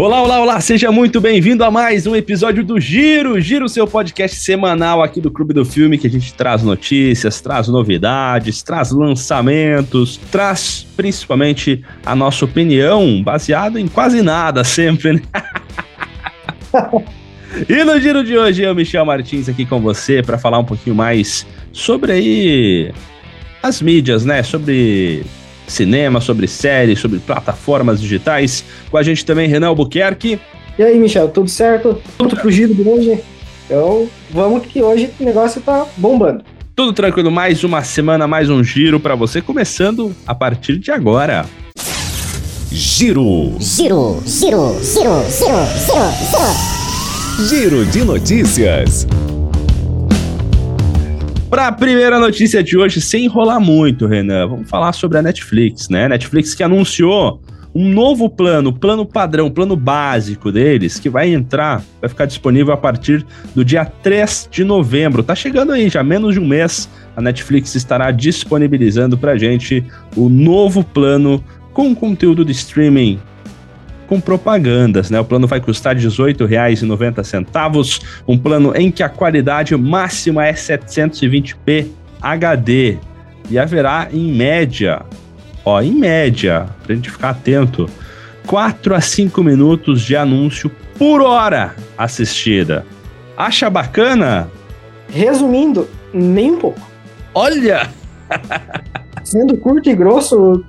Olá, olá, olá, seja muito bem-vindo a mais um episódio do Giro, Giro, seu podcast semanal aqui do Clube do Filme, que a gente traz notícias, traz novidades, traz lançamentos, traz principalmente a nossa opinião, baseada em quase nada sempre, né? e no Giro de hoje, eu, Michel Martins, aqui com você para falar um pouquinho mais sobre aí as mídias, né? Sobre cinema, sobre séries, sobre plataformas digitais. Com a gente também, Renan Albuquerque. E aí, Michel, tudo certo? Tudo pro giro de hoje? Então, vamos que hoje o negócio tá bombando. Tudo tranquilo, mais uma semana, mais um giro para você, começando a partir de agora. Giro. Giro, giro, giro, giro, giro, giro. Giro de notícias. Para a primeira notícia de hoje, sem enrolar muito, Renan, vamos falar sobre a Netflix, né? Netflix que anunciou um novo plano, plano padrão, plano básico deles, que vai entrar, vai ficar disponível a partir do dia 3 de novembro. Tá chegando aí, já menos de um mês, a Netflix estará disponibilizando pra gente o novo plano com conteúdo de streaming com propagandas, né? O plano vai custar R$ 18,90, um plano em que a qualidade máxima é 720p HD e haverá em média, ó, em média, pra gente ficar atento, 4 a 5 minutos de anúncio por hora assistida. Acha bacana? Resumindo, nem um pouco. Olha! Sendo curto e grosso,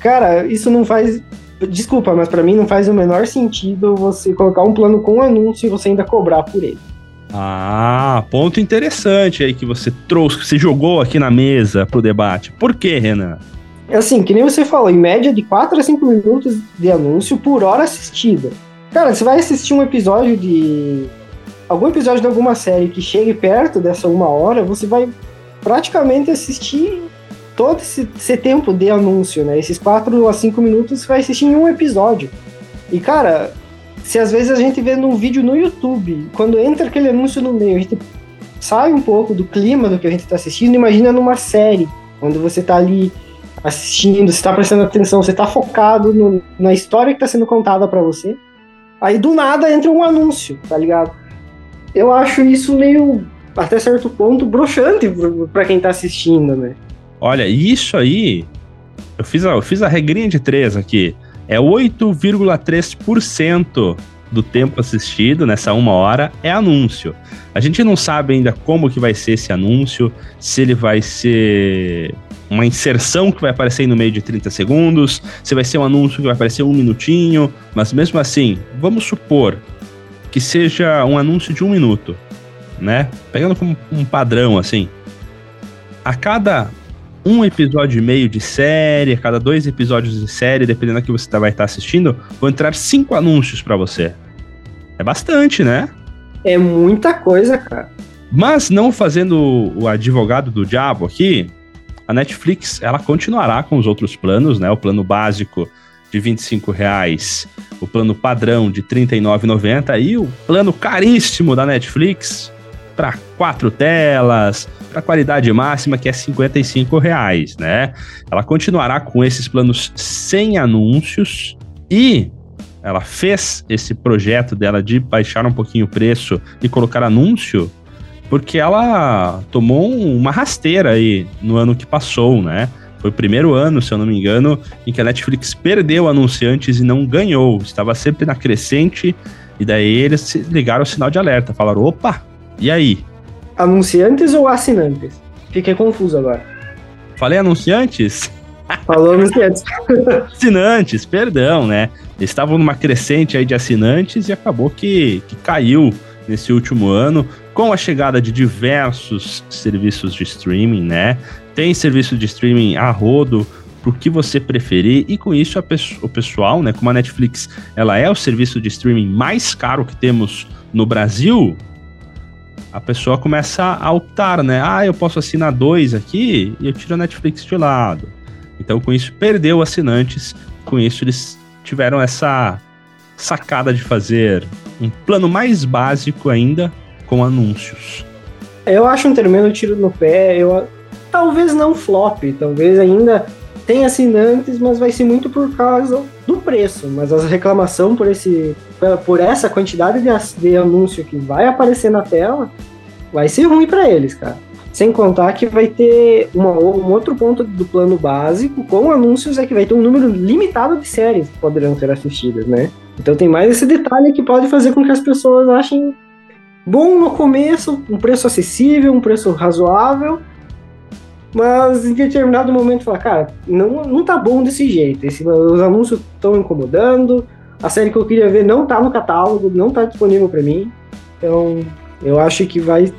cara, isso não faz Desculpa, mas para mim não faz o menor sentido você colocar um plano com anúncio e você ainda cobrar por ele. Ah, ponto interessante aí que você trouxe, que você jogou aqui na mesa pro debate. Por que, Renan? Assim, que nem você falou, em média de 4 a 5 minutos de anúncio por hora assistida. Cara, você vai assistir um episódio de. algum episódio de alguma série que chegue perto dessa uma hora, você vai praticamente assistir todo esse, esse, tempo de anúncio, né? Esses 4 a 5 minutos você vai assistir em um episódio. E, cara, se às vezes a gente vê num vídeo no YouTube, quando entra aquele anúncio no meio, a gente sai um pouco do clima do que a gente está assistindo, imagina numa série, onde você está ali assistindo, você está prestando atenção, você está focado no, na história que está sendo contada para você. Aí do nada entra um anúncio, tá ligado? Eu acho isso meio, até certo ponto, broxante para quem está assistindo, né? Olha, isso aí, eu fiz a, eu fiz a regrinha de três aqui. É 8,3% do tempo assistido nessa uma hora é anúncio. A gente não sabe ainda como que vai ser esse anúncio, se ele vai ser uma inserção que vai aparecer no meio de 30 segundos, se vai ser um anúncio que vai aparecer um minutinho, mas mesmo assim, vamos supor que seja um anúncio de um minuto, né? Pegando como um padrão assim. A cada um episódio e meio de série, a cada dois episódios de série, dependendo do que você tá, vai estar tá assistindo, vão entrar cinco anúncios para você. É bastante, né? É muita coisa, cara. Mas não fazendo o advogado do diabo aqui, a Netflix ela continuará com os outros planos, né? O plano básico de R$ reais, o plano padrão de R$ 39,90 e o plano caríssimo da Netflix para quatro telas, para qualidade máxima, que é 55 reais, né? Ela continuará com esses planos sem anúncios e ela fez esse projeto dela de baixar um pouquinho o preço e colocar anúncio porque ela tomou uma rasteira aí no ano que passou, né? Foi o primeiro ano, se eu não me engano, em que a Netflix perdeu anunciantes e não ganhou. Estava sempre na crescente, e daí eles ligaram o sinal de alerta. Falaram: opa, e aí? Anunciantes ou assinantes? Fiquei confuso agora. Falei anunciantes? Falou anunciantes. assinantes, perdão, né? Eles estavam numa crescente aí de assinantes e acabou que, que caiu nesse último ano com a chegada de diversos serviços de streaming, né? Tem serviço de streaming a rodo pro que você preferir e com isso o pessoal, né, como a Netflix, ela é o serviço de streaming mais caro que temos no Brasil, a pessoa começa a optar, né? Ah, eu posso assinar dois aqui e eu tiro a Netflix de lado. Então, com isso, perdeu assinantes. Com isso, eles tiveram essa sacada de fazer um plano mais básico ainda com anúncios. Eu acho um tremendo tiro no pé. Eu talvez não flop, talvez ainda tem assinantes, mas vai ser muito por causa do preço. Mas a reclamação por esse por essa quantidade de, de anúncio que vai aparecer na tela vai ser ruim para eles, cara. Sem contar que vai ter uma, um outro ponto do plano básico com anúncios é que vai ter um número limitado de séries que poderão ser assistidas, né? Então tem mais esse detalhe que pode fazer com que as pessoas achem bom no começo, um preço acessível, um preço razoável, mas em determinado momento fala, cara, não, não tá bom desse jeito. Esse, os anúncios estão incomodando, a série que eu queria ver não tá no catálogo, não tá disponível para mim. Então, eu acho que vai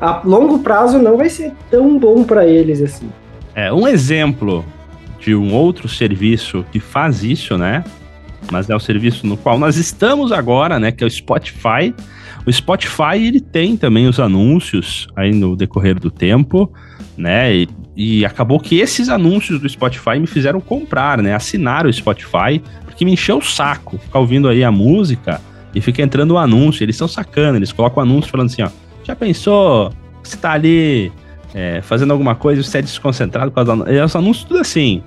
a longo prazo não vai ser tão bom para eles assim. É, um exemplo de um outro serviço que faz isso, né? Mas é o serviço no qual nós estamos agora, né? Que é o Spotify. O Spotify ele tem também os anúncios aí no decorrer do tempo, né? E, e acabou que esses anúncios do Spotify me fizeram comprar, né? Assinar o Spotify, porque me encheu o saco ficar ouvindo aí a música e fica entrando o anúncio. Eles são sacana, eles colocam o anúncio falando assim, ó já pensou? Você tá ali é, fazendo alguma coisa e você é desconcentrado por causa. Os anúncios tudo assim.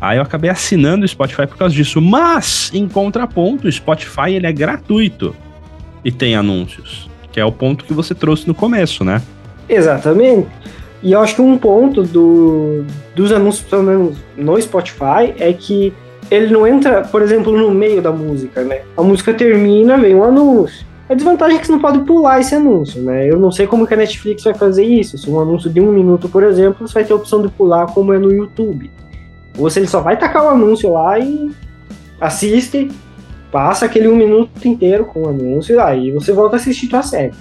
Aí eu acabei assinando o Spotify por causa disso. Mas, em contraponto, o Spotify ele é gratuito e tem anúncios. Que é o ponto que você trouxe no começo, né? Exatamente. E eu acho que um ponto do, dos anúncios, pelo menos no Spotify, é que ele não entra, por exemplo, no meio da música, né? A música termina, vem um anúncio. A desvantagem é que você não pode pular esse anúncio, né? Eu não sei como que a Netflix vai fazer isso. Se um anúncio de um minuto, por exemplo, você vai ter a opção de pular como é no YouTube. Ou se ele só vai tacar o anúncio lá e assiste, passa aquele um minuto inteiro com o anúncio, aí você volta a assistir tua série,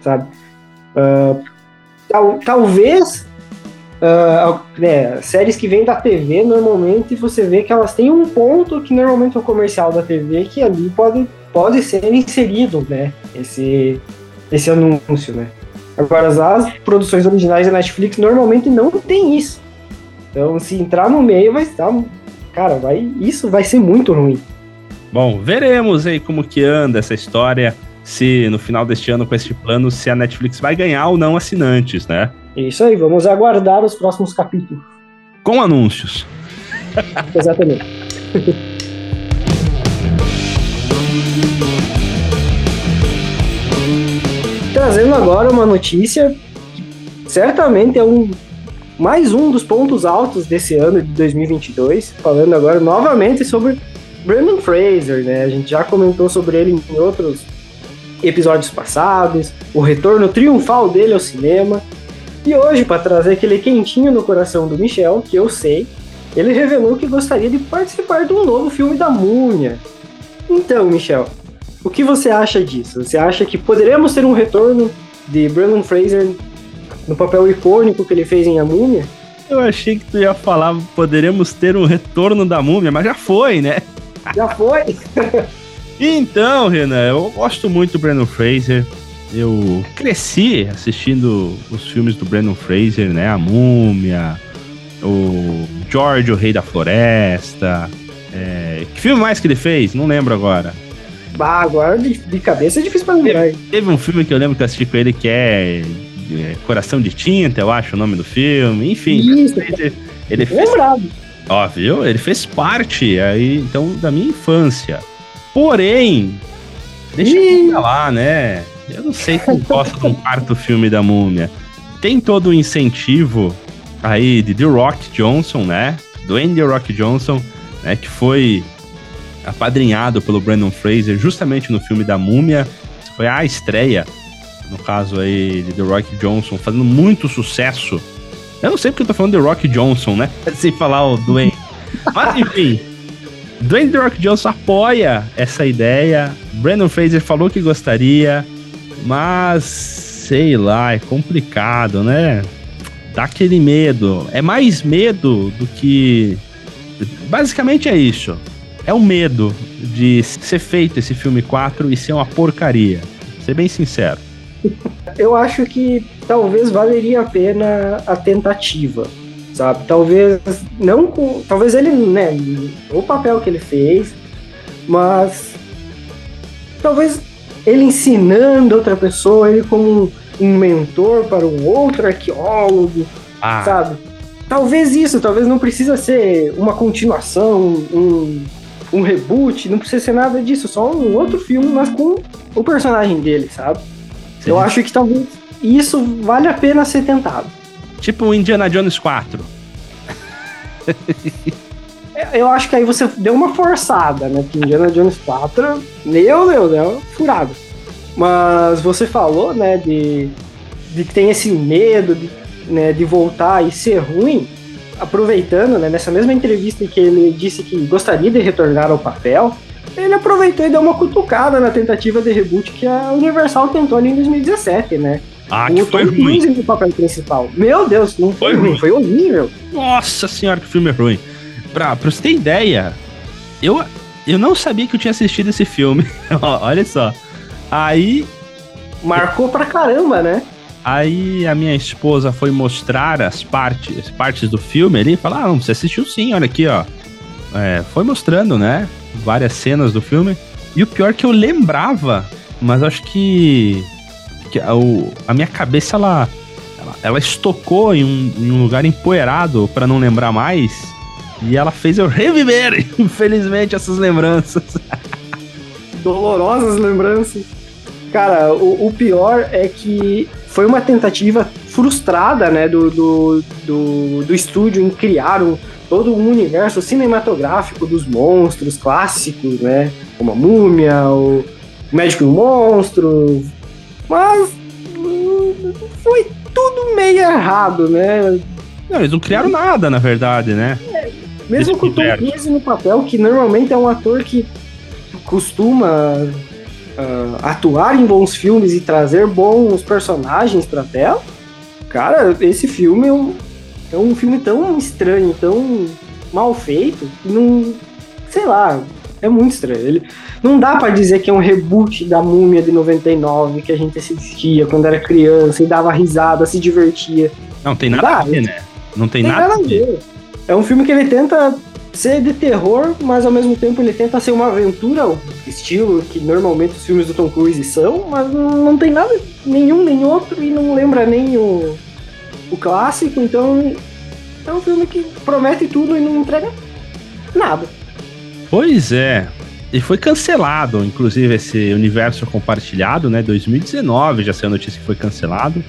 sabe? Uh, tal, talvez uh, né, séries que vêm da TV, normalmente você vê que elas têm um ponto que normalmente é o comercial da TV, que ali pode pode ser inserido, né? Esse, esse anúncio, né? Agora, as produções originais da Netflix normalmente não tem isso. Então, se entrar no meio, vai estar. Cara, vai, isso vai ser muito ruim. Bom, veremos aí como que anda essa história. Se no final deste ano, com este plano, se a Netflix vai ganhar ou não assinantes, né? Isso aí, vamos aguardar os próximos capítulos. Com anúncios. Exatamente. Trazendo agora uma notícia que certamente é um mais um dos pontos altos desse ano de 2022, falando agora novamente sobre Brandon Fraser, né? A gente já comentou sobre ele em outros episódios passados, o retorno triunfal dele ao cinema. E hoje, para trazer aquele quentinho no coração do Michel, que eu sei, ele revelou que gostaria de participar de um novo filme da Múmia. Então, Michel, o que você acha disso? Você acha que poderemos ter um retorno de Brandon Fraser no papel icônico que ele fez em A Múmia? Eu achei que tu ia falar, poderemos ter um retorno da múmia, mas já foi, né? Já foi? então, Renan, eu gosto muito do Brandon Fraser. Eu cresci assistindo os filmes do Brandon Fraser, né? A Múmia, o George, o Rei da Floresta. É... Que filme mais que ele fez? Não lembro agora. Bah, agora de, de cabeça é difícil pra lembrar. Teve, um filme que eu lembro que eu assisti com ele que é, é Coração de Tinta, eu acho o nome do filme. Enfim. Isso, ele, ele fez, lembrado. Ó, viu? Ele fez parte aí, então, da minha infância. Porém, deixa eu falar, né? Eu não sei quem gosta de um quarto filme da múmia. Tem todo o incentivo aí de The Rock Johnson, né? Do Andy Rock Johnson, né? Que foi apadrinhado pelo Brandon Fraser justamente no filme da Múmia. Foi a estreia, no caso aí de The Rock Johnson, fazendo muito sucesso. Eu não sei porque eu tô falando The Rock Johnson, né? Sem falar o Dwayne. Mas enfim, Dwayne The Rock Johnson apoia essa ideia. Brandon Fraser falou que gostaria, mas sei lá, é complicado, né? Dá aquele medo. É mais medo do que. Basicamente é isso é o medo de ser feito esse filme 4 e ser uma porcaria. Ser bem sincero. Eu acho que talvez valeria a pena a tentativa, sabe? Talvez não com, talvez ele, né, o papel que ele fez, mas talvez ele ensinando outra pessoa, ele como um, mentor para um outro arqueólogo, ah. sabe? talvez isso, talvez não precisa ser uma continuação, um, um reboot, não precisa ser nada disso, só um outro filme, mas com o personagem dele, sabe? Sim. Eu acho que talvez isso vale a pena ser tentado. Tipo o Indiana Jones 4. É, eu acho que aí você deu uma forçada, né? Que Indiana Jones 4, meu Deus, é furado. Mas você falou, né, de, de que tem esse medo de, né, de voltar e ser ruim. Aproveitando, né, nessa mesma entrevista que ele disse que gostaria de retornar ao papel, ele aproveitou e deu uma cutucada na tentativa de reboot que a Universal tentou ali em 2017, né? Ah, que foi ruim. no papel principal. Meu Deus, não foi, foi ruim, ruim, foi horrível. Nossa senhora, que filme ruim. Pra, pra você ter ideia, eu, eu não sabia que eu tinha assistido esse filme. Olha só. Aí. Marcou pra caramba, né? Aí a minha esposa foi mostrar as partes, as partes do filme ali e falou: Ah, você assistiu sim, olha aqui, ó. É, foi mostrando, né? Várias cenas do filme. E o pior é que eu lembrava, mas acho que que a, o, a minha cabeça ela, ela, ela estocou em um, em um lugar empoeirado para não lembrar mais. E ela fez eu reviver, infelizmente, essas lembranças. Dolorosas lembranças. Cara, o, o, pior é que foi uma tentativa frustrada, né, do, do, do, do estúdio em criar um, todo um universo cinematográfico dos monstros clássicos, né, como a Múmia, o Médico e o Monstro, mas hum, foi tudo meio errado, né? Não, eles não criaram nada, na verdade, né? É, mesmo com o Tom Cruise no papel, que normalmente é um ator que costuma uh, atuar em bons filmes e trazer bons personagens pra tela, cara, esse filme é um, é um filme tão estranho, tão mal feito, que não. Sei lá, é muito estranho. Ele, não dá para dizer que é um reboot da Múmia de 99 que a gente assistia quando era criança e dava risada, se divertia. Não, tem nada a ver, né? Não tem, tem nada, nada, a ver. É um filme que ele tenta ser de terror, mas ao mesmo tempo ele tenta ser uma aventura, o estilo que normalmente os filmes do Tom Cruise são, mas não tem nada, nenhum nem outro, e não lembra nem o, o clássico, então é um filme que promete tudo e não entrega nada. Pois é. E foi cancelado, inclusive, esse universo compartilhado, né? 2019 já saiu a notícia que foi cancelado.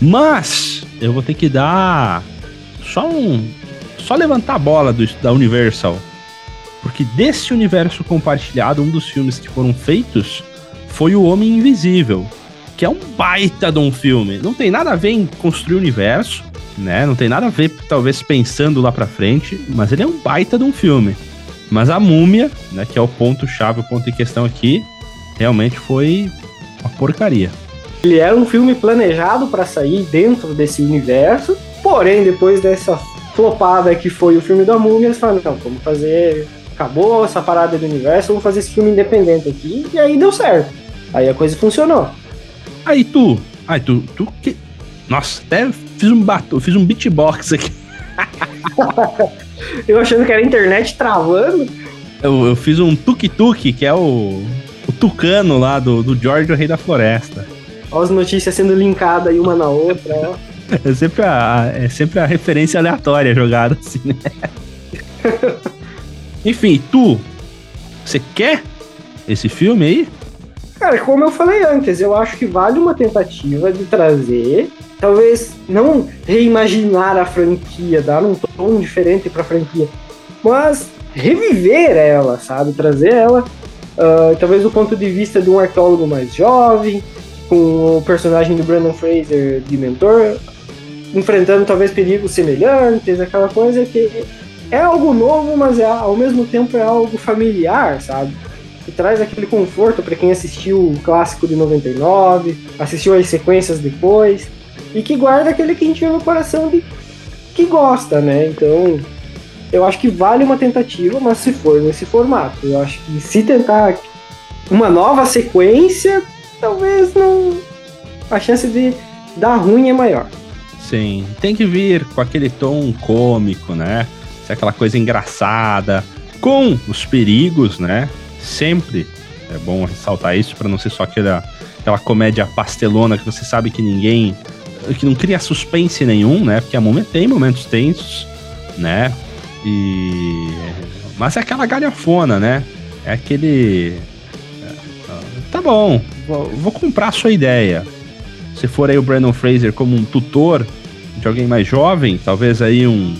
Mas eu vou ter que dar só um. Só levantar a bola do, da Universal. Porque desse universo compartilhado, um dos filmes que foram feitos foi O Homem Invisível. Que é um baita de um filme. Não tem nada a ver em construir o universo, né? Não tem nada a ver, talvez, pensando lá pra frente. Mas ele é um baita de um filme. Mas a múmia, né, que é o ponto-chave, o ponto em questão aqui, realmente foi uma porcaria. Ele era um filme planejado para sair dentro desse universo, porém, depois dessa flopada que foi o filme da múmia, eles falaram, não, vamos fazer. Acabou essa parada do universo, vamos fazer esse filme independente aqui, e aí deu certo. Aí a coisa funcionou. Aí tu, aí tu, tu que. Nossa, até fiz um bato, fiz um beatbox aqui. Eu achando que era a internet travando. Eu, eu fiz um tuk-tuk, que é o, o tucano lá do, do George, o Rei da Floresta. Olha as notícias sendo linkadas aí uma na outra, ó. É sempre a, é sempre a referência aleatória jogada assim, né? Enfim, tu, você quer esse filme aí? Cara, como eu falei antes, eu acho que vale uma tentativa de trazer talvez não reimaginar a franquia, dar um tom diferente para a franquia, mas reviver ela, sabe? Trazer ela, uh, talvez do ponto de vista de um arqueólogo mais jovem, com o personagem do Brandon Fraser de mentor, enfrentando talvez perigos semelhantes, aquela coisa que é algo novo, mas é, ao mesmo tempo é algo familiar, sabe? Que traz aquele conforto para quem assistiu o clássico de 99, assistiu as sequências depois e que guarda aquele que a gente no coração de que gosta, né? Então, eu acho que vale uma tentativa, mas se for nesse formato. Eu acho que se tentar uma nova sequência, talvez não. A chance de dar ruim é maior. Sim, tem que vir com aquele tom cômico, né? Se aquela coisa engraçada, com os perigos, né? Sempre é bom ressaltar isso para não ser só aquela, aquela comédia pastelona que você sabe que ninguém que não cria suspense nenhum, né? Porque a múmia tem momentos tensos, né? E. Mas é aquela galhafona, né? É aquele. Tá bom, vou, comprar a sua ideia. Se for aí o Brandon Fraser como um tutor de alguém mais jovem, talvez aí um,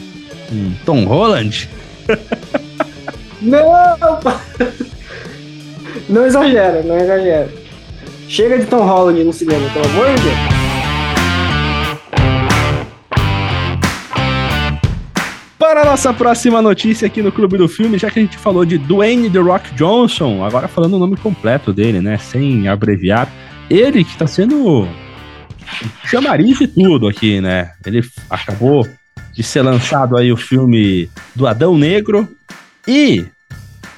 um Tom Holland. Não! Não exagera, não exagera. Chega de Tom Holland no cinema, pelo amor de Deus. Nossa próxima notícia aqui no Clube do Filme, já que a gente falou de Dwayne The Rock Johnson, agora falando o nome completo dele, né? Sem abreviar. Ele que está sendo chamariz de tudo aqui, né? Ele acabou de ser lançado aí o filme do Adão Negro e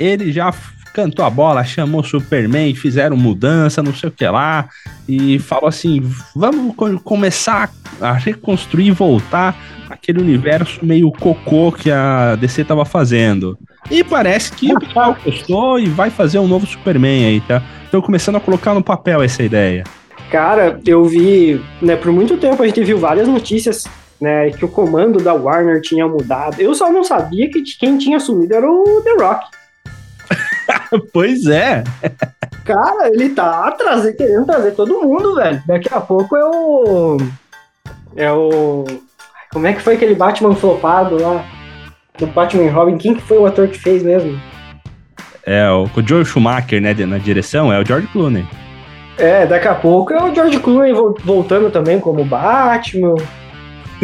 ele já cantou a bola, chamou Superman, fizeram mudança, não sei o que lá, e falou assim: vamos começar a reconstruir e voltar aquele universo meio cocô que a DC tava fazendo. E parece que o pessoal gostou e vai fazer um novo Superman aí, tá? Estão começando a colocar no papel essa ideia. Cara, eu vi, né, por muito tempo a gente viu várias notícias, né, que o comando da Warner tinha mudado. Eu só não sabia que quem tinha assumido era o The Rock. pois é. Cara, ele tá trazer, querendo trazer todo mundo, velho. Daqui a pouco é o. É o. Como é que foi aquele Batman flopado lá? Do Batman Robin? Quem que foi o ator que fez mesmo? É, o, o Joe Schumacher, né, na direção, é o George Clooney. É, daqui a pouco é o George Clooney voltando também como Batman.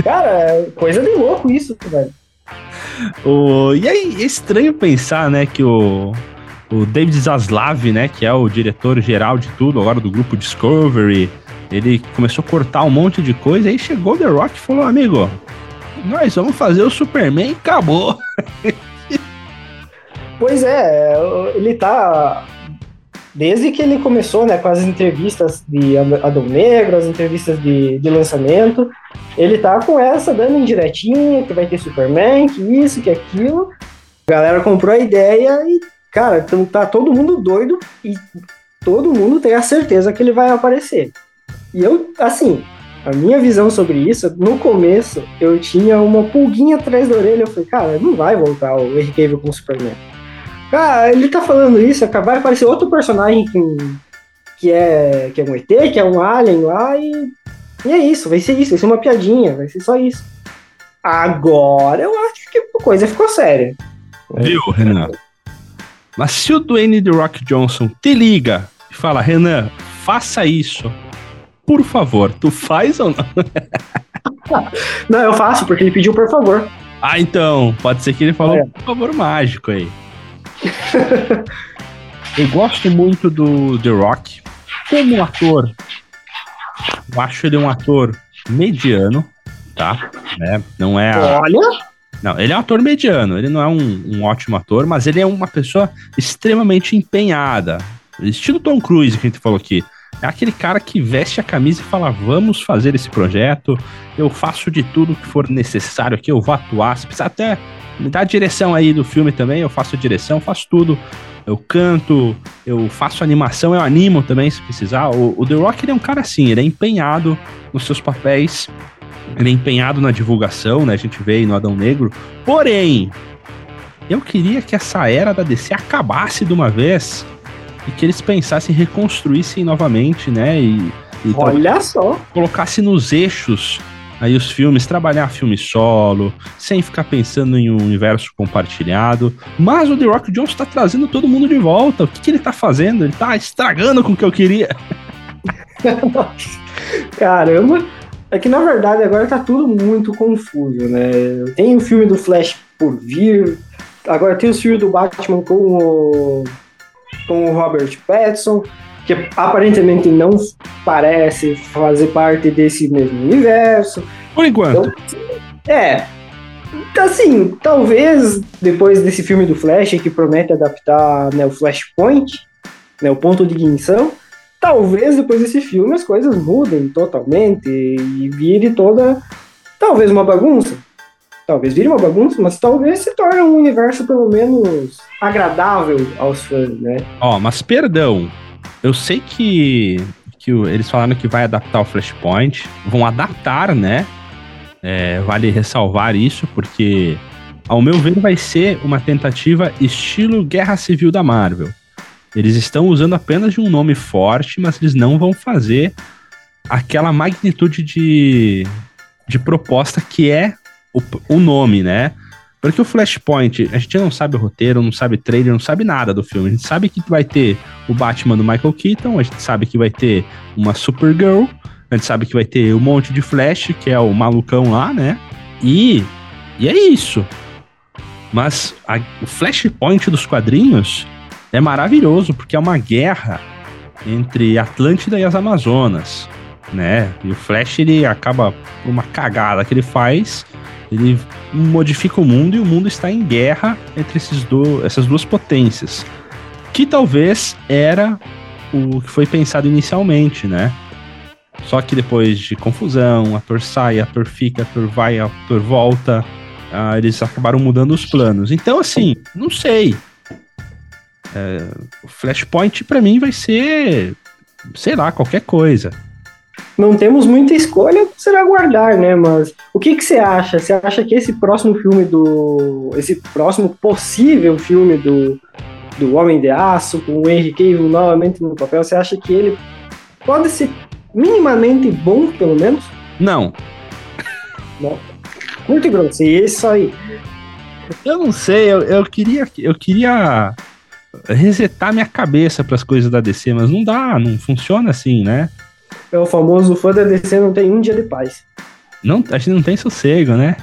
Cara, é coisa de louco isso, velho. O, e aí, é estranho pensar, né, que o, o David Zaslav, né, que é o diretor geral de tudo, agora do grupo Discovery, ele começou a cortar um monte de coisa, aí chegou The Rock e falou, amigo, nós vamos fazer o Superman e acabou. Pois é, ele tá desde que ele começou, né, com as entrevistas de Adão Negro, as entrevistas de, de lançamento, ele tá com essa dando indiretinha, que vai ter Superman, que isso, que aquilo. A galera comprou a ideia e, cara, tá todo mundo doido e todo mundo tem a certeza que ele vai aparecer. E eu, assim, a minha visão sobre isso, no começo, eu tinha uma pulguinha atrás da orelha, eu falei, cara, não vai voltar o Henry Cavill com o Superman. Ah, ele tá falando isso, vai aparecer outro personagem que, que, é, que é um ET, que é um alien lá, e, e é isso, vai ser isso, vai ser uma piadinha, vai ser só isso. Agora eu acho que a coisa ficou séria. Viu, Renan? Mas se o Dwayne The Rock Johnson te liga e fala, Renan, faça isso, por favor, tu faz ou não? não, eu faço, porque ele pediu por favor. Ah, então, pode ser que ele falou é. por favor mágico aí. Eu gosto muito do The Rock. Como ator, eu acho ele um ator mediano, tá? Né? Não é. A... Olha! Não, ele é um ator mediano, ele não é um, um, ótimo ator, mas ele é uma pessoa extremamente empenhada. Estilo Tom Cruise que a gente falou aqui. É aquele cara que veste a camisa e fala: vamos fazer esse projeto, eu faço de tudo que for necessário aqui, eu vou atuar. Se precisar até me dá a direção aí do filme também, eu faço a direção, faço tudo. Eu canto, eu faço animação, eu animo também se precisar. O, o The Rock ele é um cara assim, ele é empenhado nos seus papéis, ele é empenhado na divulgação, né? A gente vê aí no Adão Negro. Porém, eu queria que essa era da DC acabasse de uma vez e que eles pensassem, reconstruíssem novamente, né? E, e Olha só! Colocasse nos eixos aí os filmes, trabalhar filme solo, sem ficar pensando em um universo compartilhado. Mas o The Rock Johnson tá trazendo todo mundo de volta. O que, que ele tá fazendo? Ele tá estragando com o que eu queria. Caramba! É que na verdade agora tá tudo muito confuso, né? Tem o filme do Flash por vir, agora tem o filme do Batman com o, com o Robert Pattinson que aparentemente não parece fazer parte desse mesmo universo. Por enquanto. Então, é. Assim, talvez depois desse filme do Flash, que promete adaptar né, o Flashpoint, né, o ponto de ignição, talvez depois desse filme as coisas mudem totalmente e vire toda. Talvez uma bagunça. Talvez vire uma bagunça, mas talvez se torne um universo pelo menos agradável aos fãs, né? Ó, oh, mas perdão, eu sei que que eles falaram que vai adaptar o Flashpoint. Vão adaptar, né? É, vale ressalvar isso, porque, ao meu ver, vai ser uma tentativa estilo Guerra Civil da Marvel. Eles estão usando apenas de um nome forte, mas eles não vão fazer aquela magnitude de, de proposta que é o, o nome, né? Porque o Flashpoint, a gente não sabe o roteiro, não sabe trailer, não sabe nada do filme. A gente sabe que vai ter o Batman do Michael Keaton, a gente sabe que vai ter uma Supergirl, a gente sabe que vai ter um monte de Flash, que é o malucão lá, né? E, e é isso. Mas a, o Flashpoint dos quadrinhos é maravilhoso, porque é uma guerra entre Atlântida e as Amazonas, né? E o Flash, ele acaba, por uma cagada que ele faz, ele modifica o mundo e o mundo está em guerra entre esses do, essas duas potências. Que talvez era o que foi pensado inicialmente, né? Só que depois de confusão, ator sai, ator fica, ator vai, ator volta, uh, eles acabaram mudando os planos. Então, assim, não sei. É, o Flashpoint para mim vai ser, sei lá, qualquer coisa não temos muita escolha, será aguardar, né? Mas o que, que você acha? Você acha que esse próximo filme do. Esse próximo possível filme do, do Homem de Aço, com o Henry Cavill novamente no papel, você acha que ele pode ser minimamente bom, pelo menos? Não. Não. Muito grosso, e isso aí. Eu não sei, eu, eu queria. Eu queria resetar minha cabeça para as coisas da DC, mas não dá, não funciona assim, né? É o famoso fã da DC não tem um dia de paz. Não, a gente não tem sossego, né?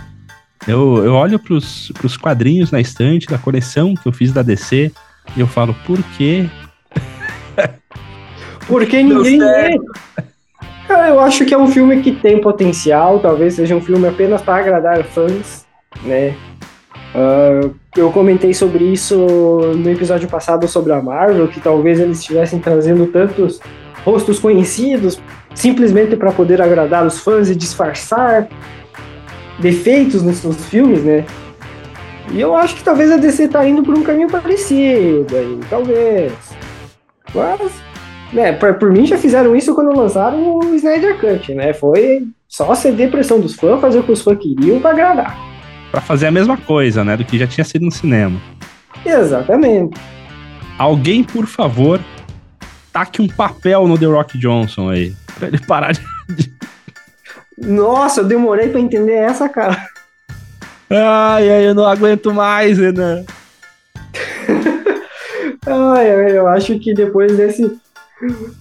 Eu, eu olho pros, pros quadrinhos na estante da coleção que eu fiz da DC e eu falo, por quê? Porque ninguém vê. Cara, eu acho que é um filme que tem potencial, talvez seja um filme apenas para agradar fãs, né? Uh, eu comentei sobre isso no episódio passado sobre a Marvel, que talvez eles estivessem trazendo tantos rostos conhecidos simplesmente para poder agradar os fãs e disfarçar defeitos nos seus filmes, né? E eu acho que talvez a DC tá indo por um caminho parecido aí, talvez. Mas, né, por, por mim já fizeram isso quando lançaram o Snyder Cut, né? Foi só ceder pressão dos fãs, fazer o que os fãs queriam para agradar. Para fazer a mesma coisa, né, do que já tinha sido no cinema. Exatamente. Alguém, por favor, taque um papel no The Rock Johnson aí. Pra ele parar de. Nossa, eu demorei pra entender essa, cara. Ai, ai, eu não aguento mais, Renan. ai, eu acho que depois desse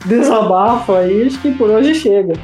desabafo aí, acho que por hoje chega.